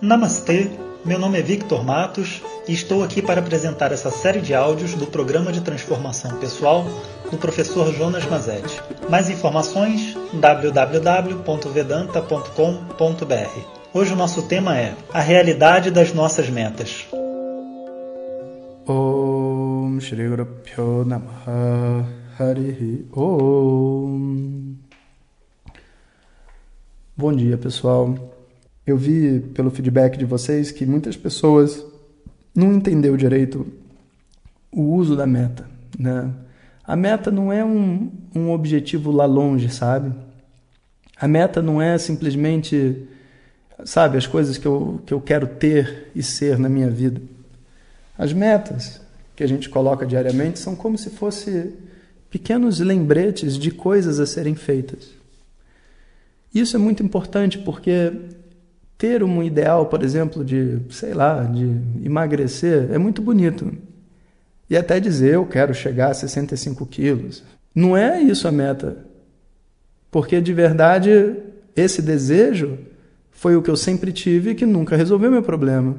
Namastê, meu nome é Victor Matos e estou aqui para apresentar essa série de áudios do Programa de Transformação Pessoal do professor Jonas Mazetti. Mais informações www.vedanta.com.br. Hoje o nosso tema é a realidade das nossas metas. Om Shri Bom dia pessoal. Eu vi pelo feedback de vocês que muitas pessoas não entendeu direito o uso da meta, né? A meta não é um, um objetivo lá longe, sabe? A meta não é simplesmente, sabe, as coisas que eu, que eu quero ter e ser na minha vida. As metas que a gente coloca diariamente são como se fossem pequenos lembretes de coisas a serem feitas. Isso é muito importante porque ter um ideal, por exemplo, de, sei lá, de emagrecer, é muito bonito. E até dizer, eu quero chegar a 65 quilos. Não é isso a meta. Porque de verdade, esse desejo foi o que eu sempre tive e que nunca resolveu meu problema.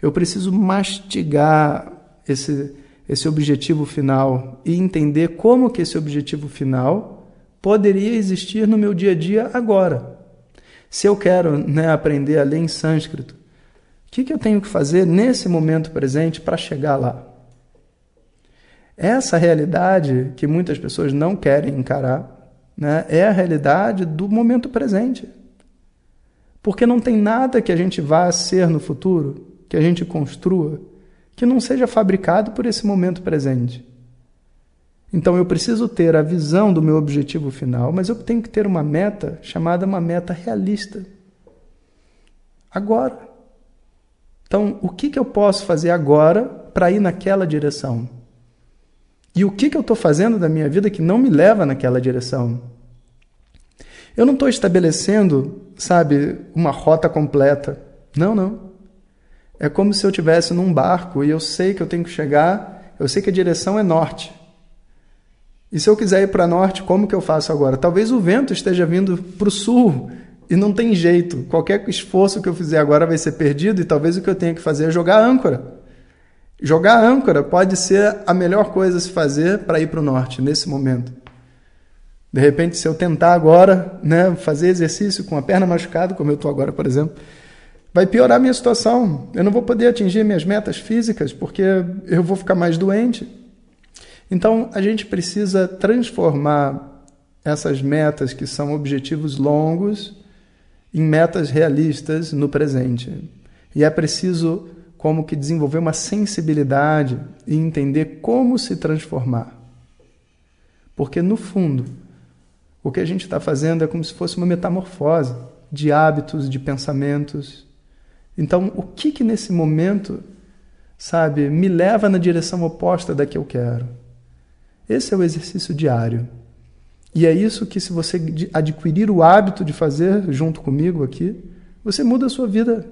Eu preciso mastigar esse, esse objetivo final e entender como que esse objetivo final poderia existir no meu dia a dia agora. Se eu quero né, aprender a ler em sânscrito, o que, que eu tenho que fazer nesse momento presente para chegar lá? Essa realidade que muitas pessoas não querem encarar né, é a realidade do momento presente. Porque não tem nada que a gente vá ser no futuro, que a gente construa, que não seja fabricado por esse momento presente. Então eu preciso ter a visão do meu objetivo final, mas eu tenho que ter uma meta chamada uma meta realista. Agora. Então, o que, que eu posso fazer agora para ir naquela direção? E o que, que eu estou fazendo da minha vida que não me leva naquela direção? Eu não estou estabelecendo, sabe, uma rota completa. Não, não. É como se eu estivesse num barco e eu sei que eu tenho que chegar, eu sei que a direção é norte. E se eu quiser ir para norte, como que eu faço agora? Talvez o vento esteja vindo para o sul e não tem jeito. Qualquer esforço que eu fizer agora vai ser perdido e talvez o que eu tenha que fazer é jogar âncora. Jogar âncora pode ser a melhor coisa a se fazer para ir para o norte nesse momento. De repente, se eu tentar agora né, fazer exercício com a perna machucada, como eu estou agora, por exemplo, vai piorar a minha situação. Eu não vou poder atingir minhas metas físicas porque eu vou ficar mais doente. Então, a gente precisa transformar essas metas, que são objetivos longos, em metas realistas no presente. E é preciso, como que, desenvolver uma sensibilidade e entender como se transformar. Porque, no fundo, o que a gente está fazendo é como se fosse uma metamorfose de hábitos, de pensamentos. Então, o que que nesse momento, sabe, me leva na direção oposta da que eu quero? Esse é o exercício diário. E é isso que, se você adquirir o hábito de fazer junto comigo aqui, você muda a sua vida.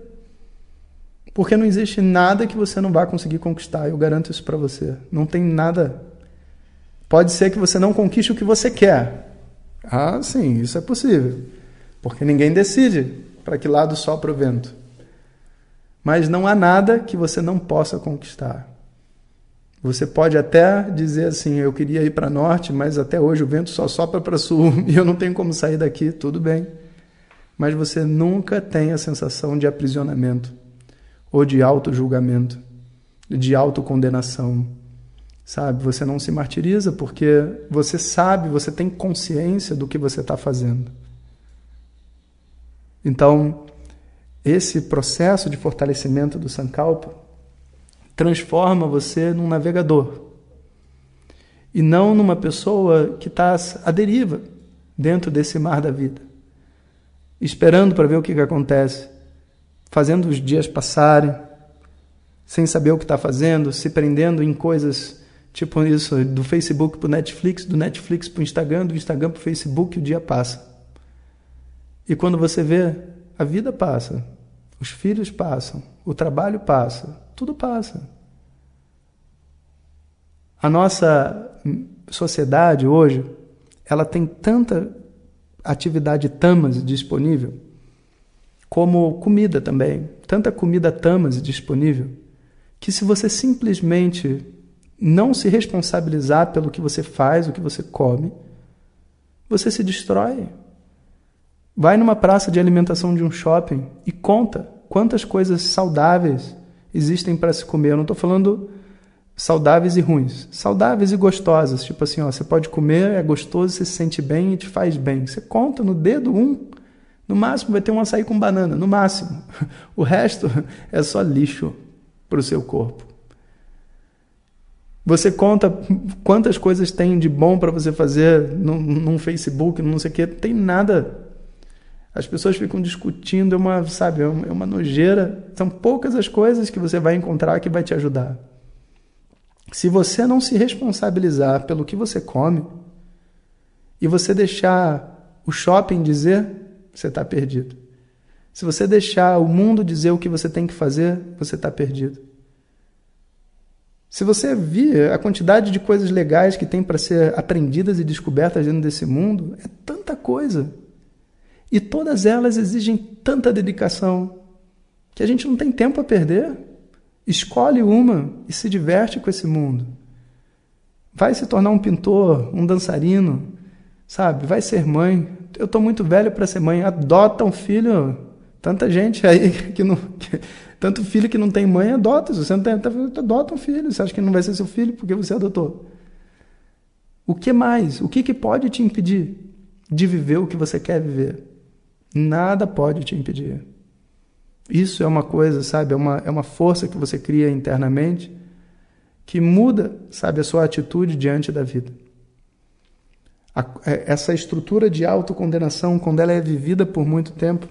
Porque não existe nada que você não vá conseguir conquistar, eu garanto isso para você. Não tem nada. Pode ser que você não conquiste o que você quer. Ah, sim, isso é possível. Porque ninguém decide para que lado sopra o vento. Mas não há nada que você não possa conquistar. Você pode até dizer assim: eu queria ir para norte, mas até hoje o vento só sopra para sul e eu não tenho como sair daqui. Tudo bem. Mas você nunca tem a sensação de aprisionamento, ou de auto-julgamento, de autocondenação. Sabe? Você não se martiriza porque você sabe, você tem consciência do que você está fazendo. Então, esse processo de fortalecimento do Sankalpa transforma você num navegador e não numa pessoa que está à deriva dentro desse mar da vida, esperando para ver o que, que acontece, fazendo os dias passarem, sem saber o que está fazendo, se prendendo em coisas tipo isso, do Facebook para o Netflix, do Netflix para o Instagram, do Instagram para o Facebook, o dia passa. E quando você vê, a vida passa, os filhos passam, o trabalho passa, tudo passa. A nossa sociedade hoje, ela tem tanta atividade tamas disponível, como comida também. tanta comida tamas disponível, que se você simplesmente não se responsabilizar pelo que você faz, o que você come, você se destrói. Vai numa praça de alimentação de um shopping e conta quantas coisas saudáveis existem para se comer. Eu não estou falando saudáveis e ruins, saudáveis e gostosas. Tipo assim, ó, você pode comer, é gostoso, você se sente bem e te faz bem. Você conta no dedo um, no máximo vai ter um açaí com banana, no máximo. O resto é só lixo para o seu corpo. Você conta quantas coisas tem de bom para você fazer num, num Facebook, não sei o que, tem nada. As pessoas ficam discutindo, é uma, sabe, é uma nojeira. São poucas as coisas que você vai encontrar que vai te ajudar. Se você não se responsabilizar pelo que você come e você deixar o shopping dizer, você está perdido. Se você deixar o mundo dizer o que você tem que fazer, você está perdido. Se você vir a quantidade de coisas legais que tem para ser aprendidas e descobertas dentro desse mundo, é tanta coisa. E todas elas exigem tanta dedicação que a gente não tem tempo a perder. Escolhe uma e se diverte com esse mundo. Vai se tornar um pintor, um dançarino, sabe? Vai ser mãe. Eu estou muito velho para ser mãe. Adota um filho. Tanta gente aí que não. Que, tanto filho que não tem mãe, adota. Se você não tem, tá, adota um filho. Você acha que não vai ser seu filho porque você adotou. O que mais? O que, que pode te impedir de viver o que você quer viver? Nada pode te impedir. Isso é uma coisa, sabe? É uma, é uma força que você cria internamente que muda, sabe, a sua atitude diante da vida. A, é, essa estrutura de autocondenação, quando ela é vivida por muito tempo,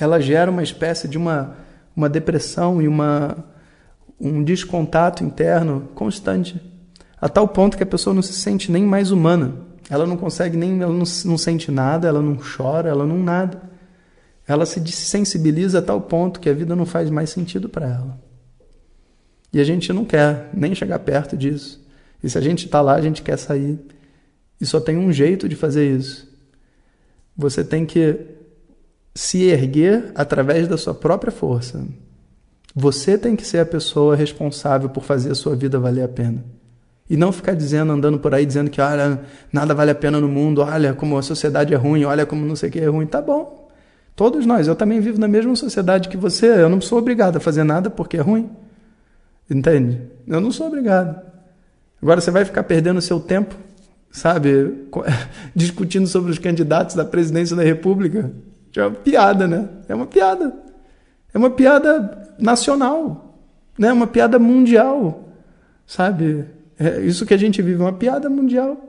ela gera uma espécie de uma, uma depressão e uma, um descontato interno constante, a tal ponto que a pessoa não se sente nem mais humana. Ela não consegue nem, ela não, não sente nada, ela não chora, ela não nada ela se sensibiliza a tal ponto que a vida não faz mais sentido para ela. E a gente não quer nem chegar perto disso. E se a gente está lá, a gente quer sair. E só tem um jeito de fazer isso. Você tem que se erguer através da sua própria força. Você tem que ser a pessoa responsável por fazer a sua vida valer a pena. E não ficar dizendo, andando por aí, dizendo que olha, nada vale a pena no mundo, olha como a sociedade é ruim, olha como não sei o que é ruim. Tá bom. Todos nós. Eu também vivo na mesma sociedade que você. Eu não sou obrigado a fazer nada porque é ruim. Entende? Eu não sou obrigado. Agora você vai ficar perdendo seu tempo, sabe, discutindo sobre os candidatos da presidência da República. É uma piada, né? É uma piada. É uma piada nacional, né? Uma piada mundial, sabe? É isso que a gente vive, uma piada mundial.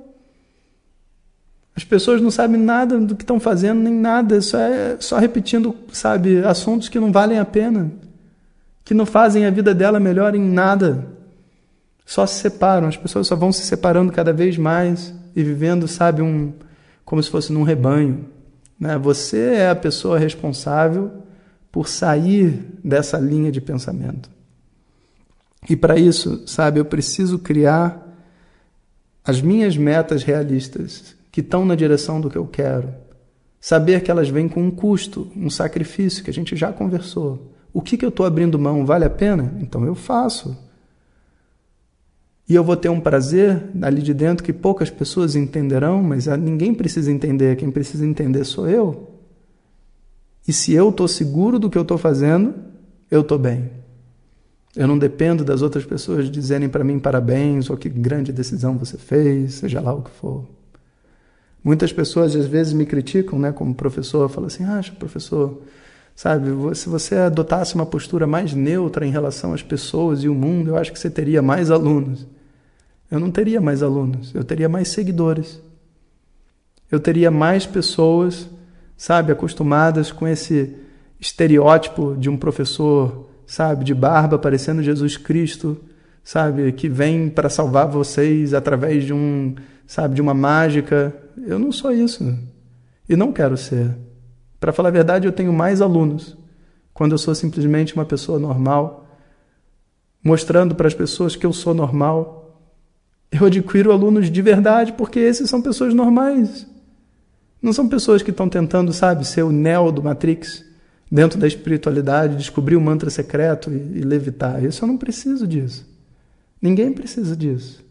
As pessoas não sabem nada do que estão fazendo, nem nada, só é só repetindo, sabe, assuntos que não valem a pena, que não fazem a vida dela melhor em nada. Só se separam, as pessoas só vão se separando cada vez mais e vivendo, sabe, um como se fosse num rebanho. Né? Você é a pessoa responsável por sair dessa linha de pensamento. E para isso, sabe, eu preciso criar as minhas metas realistas, que estão na direção do que eu quero. Saber que elas vêm com um custo, um sacrifício, que a gente já conversou. O que, que eu estou abrindo mão vale a pena? Então eu faço. E eu vou ter um prazer ali de dentro que poucas pessoas entenderão, mas ninguém precisa entender. Quem precisa entender sou eu. E se eu estou seguro do que eu estou fazendo, eu estou bem. Eu não dependo das outras pessoas dizerem para mim parabéns ou que grande decisão você fez, seja lá o que for. Muitas pessoas às vezes me criticam, né, como professor, falam assim: "Ah, professor, sabe, se você adotasse uma postura mais neutra em relação às pessoas e o mundo, eu acho que você teria mais alunos". Eu não teria mais alunos, eu teria mais seguidores. Eu teria mais pessoas, sabe, acostumadas com esse estereótipo de um professor, sabe, de barba parecendo Jesus Cristo, sabe, que vem para salvar vocês através de um, sabe, de uma mágica. Eu não sou isso. E não quero ser. Para falar a verdade, eu tenho mais alunos quando eu sou simplesmente uma pessoa normal, mostrando para as pessoas que eu sou normal. Eu adquiro alunos de verdade porque esses são pessoas normais. Não são pessoas que estão tentando, sabe, ser o Neo do Matrix dentro da espiritualidade, descobrir o mantra secreto e, e levitar. Isso eu não preciso disso. Ninguém precisa disso.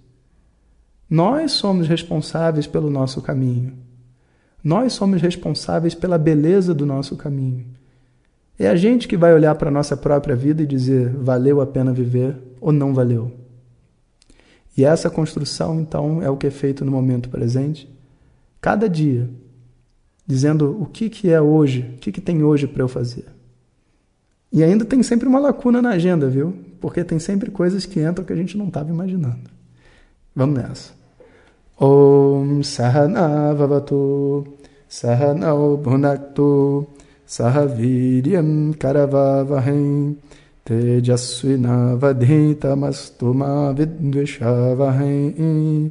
Nós somos responsáveis pelo nosso caminho. Nós somos responsáveis pela beleza do nosso caminho. É a gente que vai olhar para a nossa própria vida e dizer valeu a pena viver ou não valeu. E essa construção, então, é o que é feito no momento presente, cada dia, dizendo o que, que é hoje, o que, que tem hoje para eu fazer. E ainda tem sempre uma lacuna na agenda, viu? Porque tem sempre coisas que entram que a gente não estava imaginando. Vamos nessa. Om Sahana Vavatu Sahanao Bhunaktu Sahaviryam Karavavahem Tejasvinavadhitamastu Mavidvishavahem